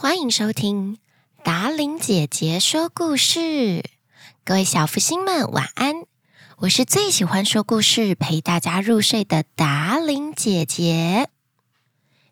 欢迎收听达伶姐姐说故事。各位小福星们，晚安！我是最喜欢说故事、陪大家入睡的达伶姐姐。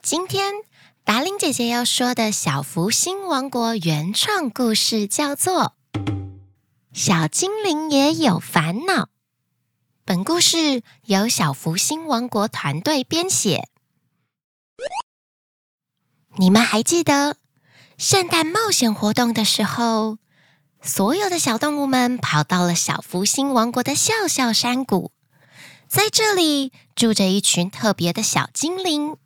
今天达伶姐姐要说的小福星王国原创故事叫做《小精灵也有烦恼》。本故事由小福星王国团队编写。你们还记得？圣诞冒险活动的时候，所有的小动物们跑到了小福星王国的笑笑山谷。在这里住着一群特别的小精灵，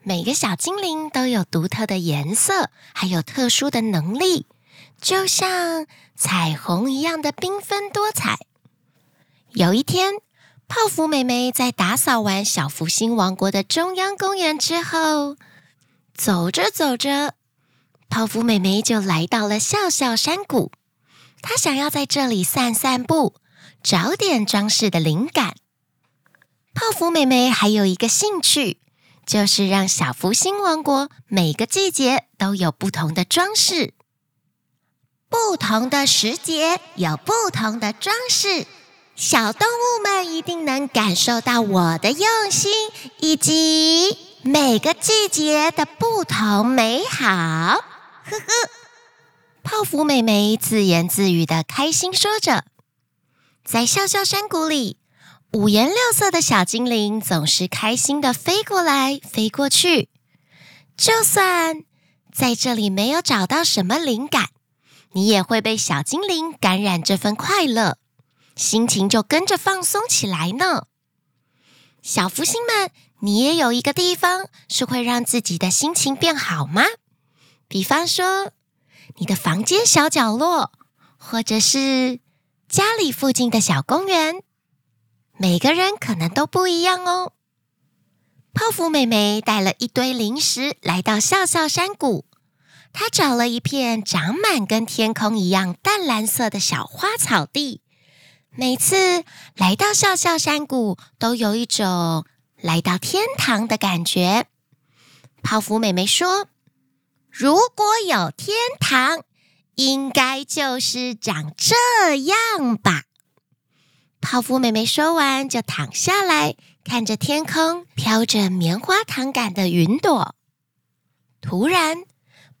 每个小精灵都有独特的颜色，还有特殊的能力，就像彩虹一样的缤纷多彩。有一天，泡芙妹妹在打扫完小福星王国的中央公园之后，走着走着。泡芙妹妹就来到了笑笑山谷，她想要在这里散散步，找点装饰的灵感。泡芙妹妹还有一个兴趣，就是让小福星王国每个季节都有不同的装饰，不同的时节有不同的装饰，小动物们一定能感受到我的用心，以及每个季节的不同美好。呵呵，泡芙妹妹自言自语的开心说着，在笑笑山谷里，五颜六色的小精灵总是开心的飞过来飞过去。就算在这里没有找到什么灵感，你也会被小精灵感染这份快乐，心情就跟着放松起来呢。小福星们，你也有一个地方是会让自己的心情变好吗？比方说，你的房间小角落，或者是家里附近的小公园，每个人可能都不一样哦。泡芙妹妹带了一堆零食来到笑笑山谷，她找了一片长满跟天空一样淡蓝色的小花草地。每次来到笑笑山谷，都有一种来到天堂的感觉。泡芙妹妹说。如果有天堂，应该就是长这样吧。泡芙妹妹说完，就躺下来，看着天空飘着棉花糖感的云朵。突然，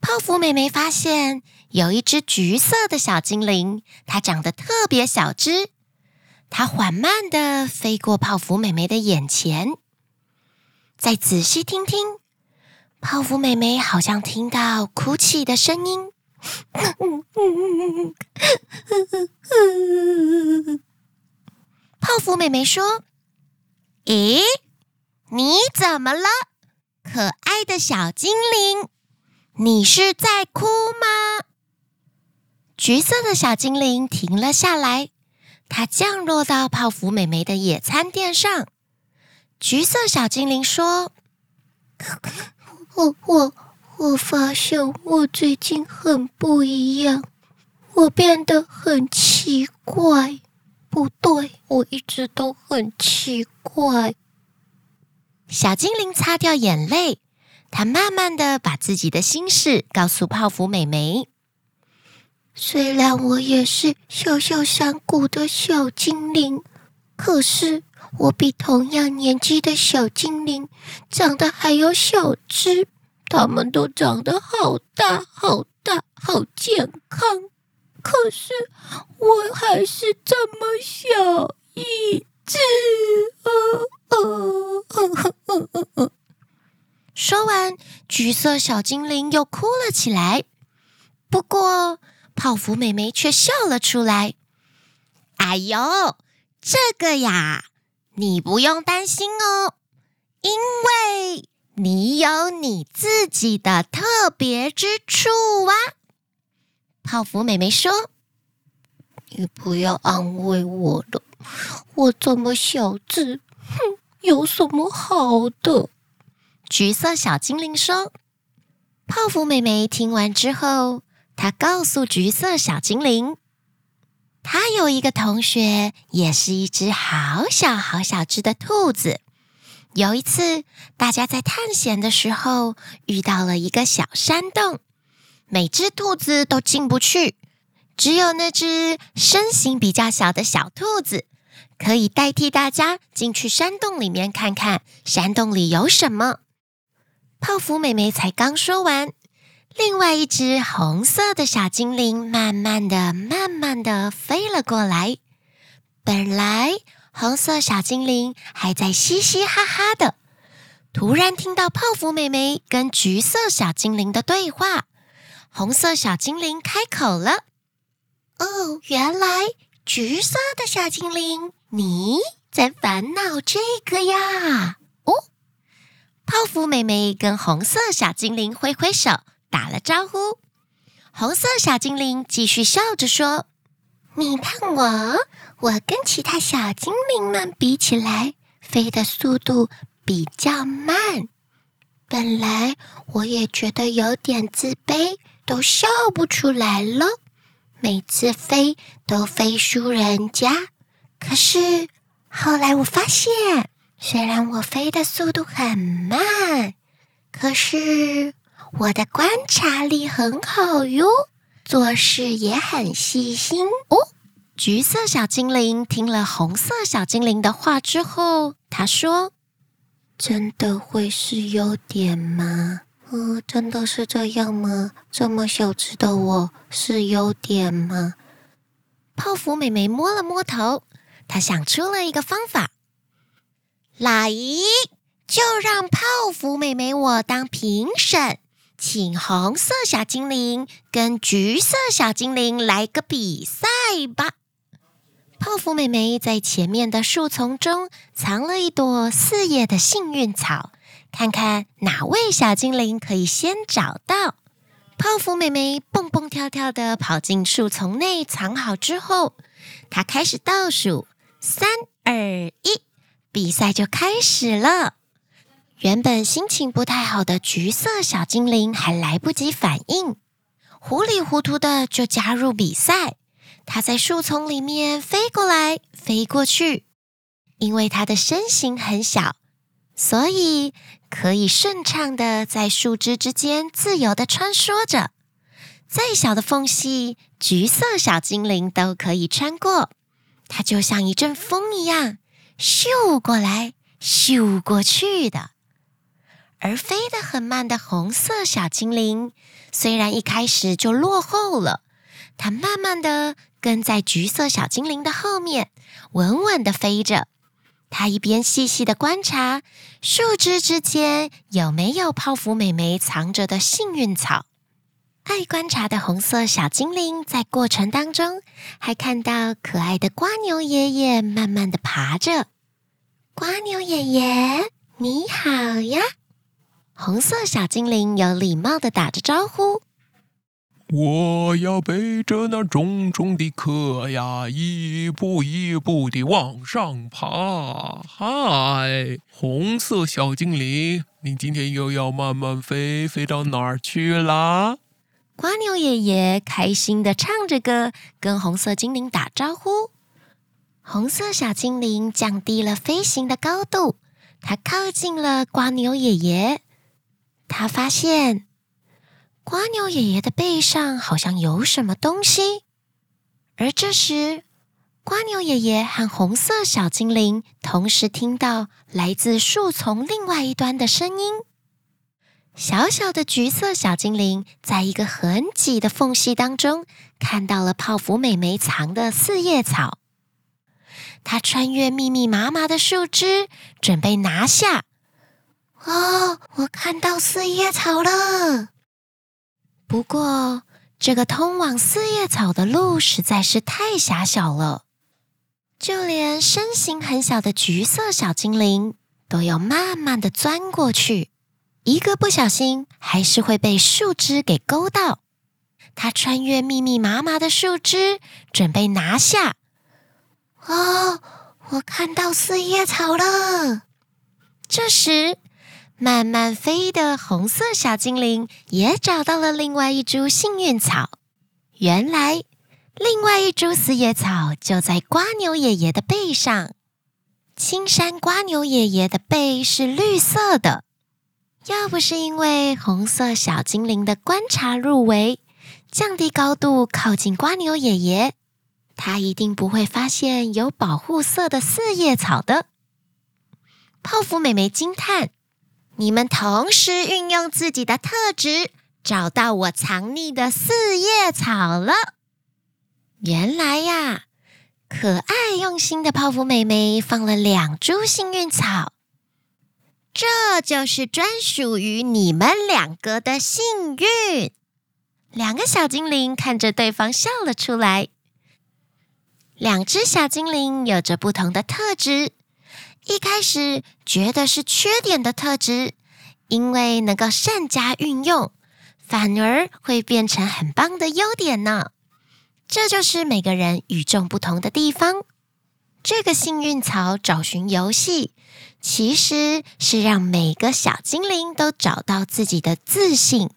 泡芙妹妹发现有一只橘色的小精灵，它长得特别小只。它缓慢的飞过泡芙妹妹的眼前，再仔细听听。泡芙妹妹好像听到哭泣的声音。泡芙妹妹说：“咦，你怎么了，可爱的小精灵？你是在哭吗？”橘色的小精灵停了下来，它降落到泡芙妹妹的野餐垫上。橘色小精灵说。我我我发现我最近很不一样，我变得很奇怪。不对，我一直都很奇怪。小精灵擦掉眼泪，他慢慢的把自己的心事告诉泡芙妹妹。虽然我也是小小山谷的小精灵，可是。我比同样年纪的小精灵长得还要小只，他们都长得好大好大，好健康。可是我还是这么小一只。说完，橘色小精灵又哭了起来。不过，泡芙妹妹却笑了出来。哎呦，这个呀！你不用担心哦，因为你有你自己的特别之处啊。泡芙妹妹说：“你不要安慰我了，我这么小只，哼，有什么好的？”橘色小精灵说。泡芙妹妹听完之后，她告诉橘色小精灵。他有一个同学，也是一只好小好小只的兔子，有一次，大家在探险的时候遇到了一个小山洞，每只兔子都进不去，只有那只身形比较小的小兔子可以代替大家进去山洞里面看看山洞里有什么。泡芙妹妹才刚说完，另外一只红色的小精灵慢慢的、慢慢的飞了过来。本来。红色小精灵还在嘻嘻哈哈的，突然听到泡芙妹妹跟橘色小精灵的对话。红色小精灵开口了：“哦，原来橘色的小精灵你在烦恼这个呀？”哦，泡芙妹妹跟红色小精灵挥挥手，打了招呼。红色小精灵继续笑着说：“你看我。”我跟其他小精灵们比起来，飞的速度比较慢。本来我也觉得有点自卑，都笑不出来了。每次飞都飞输人家。可是后来我发现，虽然我飞的速度很慢，可是我的观察力很好哟，做事也很细心哦。橘色小精灵听了红色小精灵的话之后，他说：“真的会是优点吗？哦，真的是这样吗？这么小只的我是优点吗？”泡芙妹妹摸了摸头，她想出了一个方法：“来，就让泡芙妹妹我当评审，请红色小精灵跟橘色小精灵来个比赛吧。”泡芙妹妹在前面的树丛中藏了一朵四叶的幸运草，看看哪位小精灵可以先找到。泡芙妹妹蹦蹦跳跳的跑进树丛内藏好之后，她开始倒数：三、二、一，比赛就开始了。原本心情不太好的橘色小精灵还来不及反应，糊里糊涂的就加入比赛。它在树丛里面飞过来飞过去，因为它的身形很小，所以可以顺畅的在树枝之间自由的穿梭着。再小的缝隙，橘色小精灵都可以穿过。它就像一阵风一样，咻过来，咻过去的。而飞得很慢的红色小精灵，虽然一开始就落后了，它慢慢的。跟在橘色小精灵的后面，稳稳地飞着。他一边细细地观察树枝之间有没有泡芙妹妹藏着的幸运草。爱观察的红色小精灵在过程当中，还看到可爱的瓜牛爷爷慢慢地爬着。瓜牛爷爷，你好呀！红色小精灵有礼貌的打着招呼。我要背着那重重的壳呀，一步一步地往上爬。嗨，红色小精灵，你今天又要慢慢飞，飞到哪儿去啦？瓜牛爷爷开心地唱着歌，跟红色精灵打招呼。红色小精灵降低了飞行的高度，它靠近了瓜牛爷爷，他发现。瓜牛爷爷的背上好像有什么东西，而这时，瓜牛爷爷和红色小精灵同时听到来自树丛另外一端的声音。小小的橘色小精灵在一个很挤的缝隙当中看到了泡芙妹妹藏的四叶草，它穿越密密麻麻的树枝，准备拿下。哦，我看到四叶草了。不过，这个通往四叶草的路实在是太狭小了，就连身形很小的橘色小精灵都要慢慢的钻过去，一个不小心还是会被树枝给勾到。他穿越密密麻麻的树枝，准备拿下。哦，我看到四叶草了。这时。慢慢飞的红色小精灵也找到了另外一株幸运草。原来，另外一株四叶草就在瓜牛爷爷的背上。青山瓜牛爷爷的背是绿色的。要不是因为红色小精灵的观察入围，降低高度靠近瓜牛爷爷，他一定不会发现有保护色的四叶草的。泡芙美眉惊叹：“你们同时运用自己的特质，找到我藏匿的四叶草了。原来呀，可爱用心的泡芙妹妹放了两株幸运草。”这就是专属于你们两个的幸运。两个小精灵看着对方笑了出来。两只小精灵有着不同的特质，一开始觉得是缺点的特质，因为能够善加运用，反而会变成很棒的优点呢。这就是每个人与众不同的地方。这个幸运草找寻游戏。其实是让每个小精灵都找到自己的自信，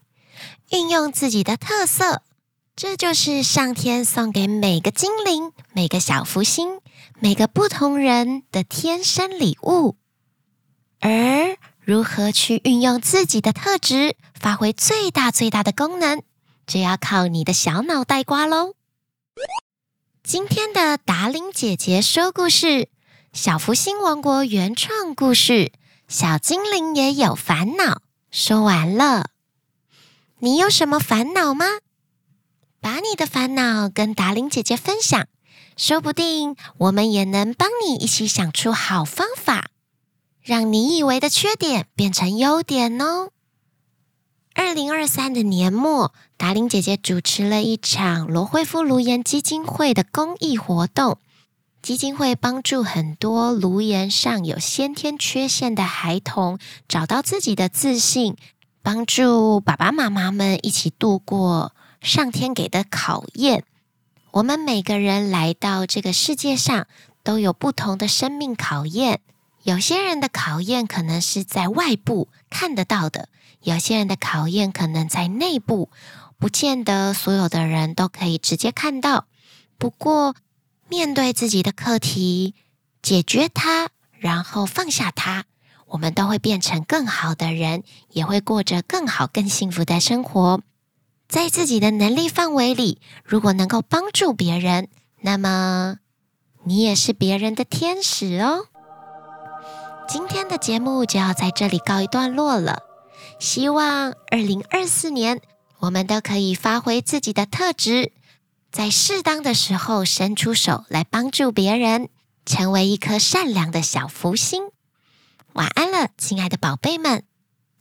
运用自己的特色，这就是上天送给每个精灵、每个小福星、每个不同人的天生礼物。而如何去运用自己的特质，发挥最大最大的功能，就要靠你的小脑袋瓜喽。今天的达伶姐姐说故事。小福星王国原创故事《小精灵也有烦恼》说完了，你有什么烦恼吗？把你的烦恼跟达伶姐姐分享，说不定我们也能帮你一起想出好方法，让你以为的缺点变成优点哦。二零二三的年末，达伶姐姐主持了一场罗慧夫颅颜基金会的公益活动。基金会帮助很多颅颜上有先天缺陷的孩童找到自己的自信，帮助爸爸妈妈们一起度过上天给的考验。我们每个人来到这个世界上都有不同的生命考验，有些人的考验可能是在外部看得到的，有些人的考验可能在内部，不见得所有的人都可以直接看到。不过，面对自己的课题，解决它，然后放下它，我们都会变成更好的人，也会过着更好、更幸福的生活。在自己的能力范围里，如果能够帮助别人，那么你也是别人的天使哦。今天的节目就要在这里告一段落了。希望二零二四年，我们都可以发挥自己的特质。在适当的时候伸出手来帮助别人，成为一颗善良的小福星。晚安了，亲爱的宝贝们。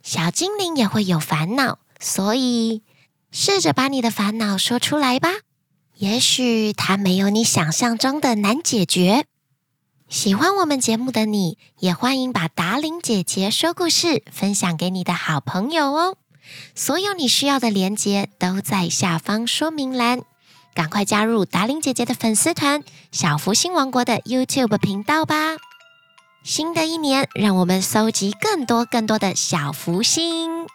小精灵也会有烦恼，所以试着把你的烦恼说出来吧。也许它没有你想象中的难解决。喜欢我们节目的你，也欢迎把达伶姐姐说故事分享给你的好朋友哦。所有你需要的连接都在下方说明栏。赶快加入达伶姐姐的粉丝团“小福星王国”的 YouTube 频道吧！新的一年，让我们搜集更多更多的小福星，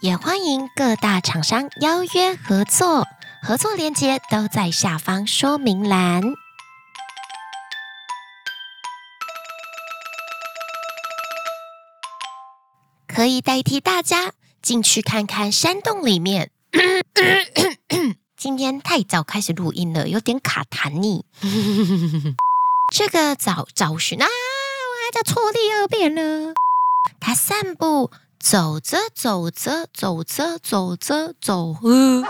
也欢迎各大厂商邀约合作，合作链接都在下方说明栏。可以代替大家进去看看山洞里面。今天太早开始录音了，有点卡痰呢。这个找找寻啊，我还在错第二遍了。他散步，走着走着走着走着走，呃